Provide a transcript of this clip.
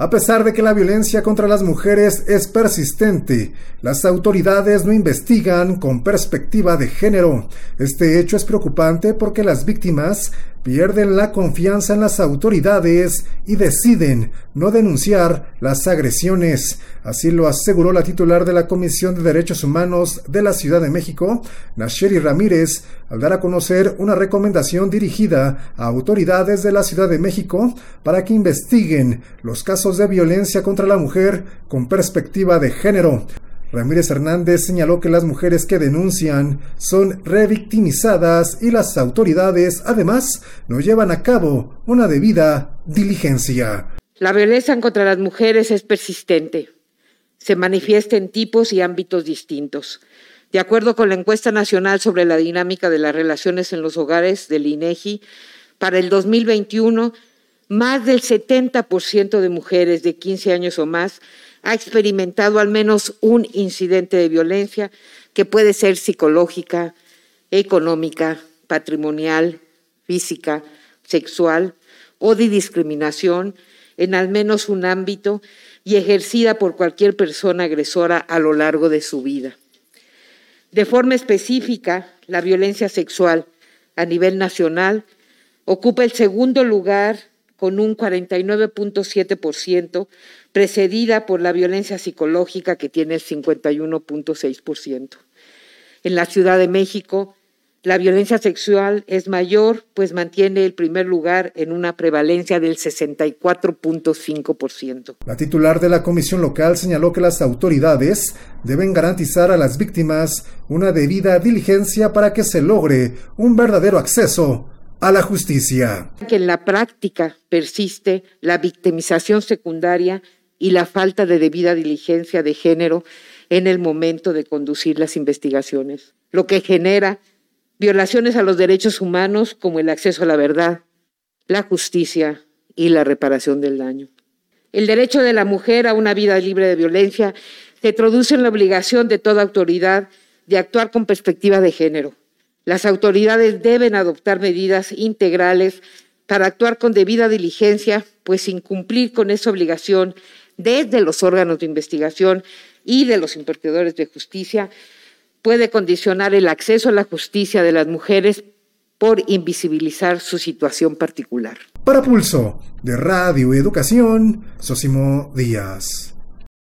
A pesar de que la violencia contra las mujeres es persistente, las autoridades no investigan con perspectiva de género. Este hecho es preocupante porque las víctimas pierden la confianza en las autoridades y deciden no denunciar las agresiones. Así lo aseguró la titular de la Comisión de Derechos Humanos de la Ciudad de México, Nasheri Ramírez, al dar a conocer una recomendación dirigida a autoridades de la Ciudad de México para que investiguen los casos de violencia contra la mujer con perspectiva de género. Ramírez Hernández señaló que las mujeres que denuncian son revictimizadas y las autoridades además no llevan a cabo una debida diligencia. La violencia contra las mujeres es persistente. Se manifiesta en tipos y ámbitos distintos. De acuerdo con la encuesta nacional sobre la dinámica de las relaciones en los hogares del INEGI, para el 2021, más del 70% de mujeres de 15 años o más ha experimentado al menos un incidente de violencia que puede ser psicológica, económica, patrimonial, física, sexual o de discriminación en al menos un ámbito y ejercida por cualquier persona agresora a lo largo de su vida. De forma específica, la violencia sexual a nivel nacional ocupa el segundo lugar con un 49.7%, precedida por la violencia psicológica que tiene el 51.6%. En la Ciudad de México, la violencia sexual es mayor, pues mantiene el primer lugar en una prevalencia del 64.5%. La titular de la comisión local señaló que las autoridades deben garantizar a las víctimas una debida diligencia para que se logre un verdadero acceso a la justicia. Que en la práctica persiste la victimización secundaria y la falta de debida diligencia de género en el momento de conducir las investigaciones, lo que genera violaciones a los derechos humanos como el acceso a la verdad, la justicia y la reparación del daño. El derecho de la mujer a una vida libre de violencia se traduce en la obligación de toda autoridad de actuar con perspectiva de género. Las autoridades deben adoptar medidas integrales para actuar con debida diligencia, pues incumplir con esa obligación desde los órganos de investigación y de los impartidores de justicia puede condicionar el acceso a la justicia de las mujeres por invisibilizar su situación particular. Para Pulso de Radio Educación, Sosimo Díaz.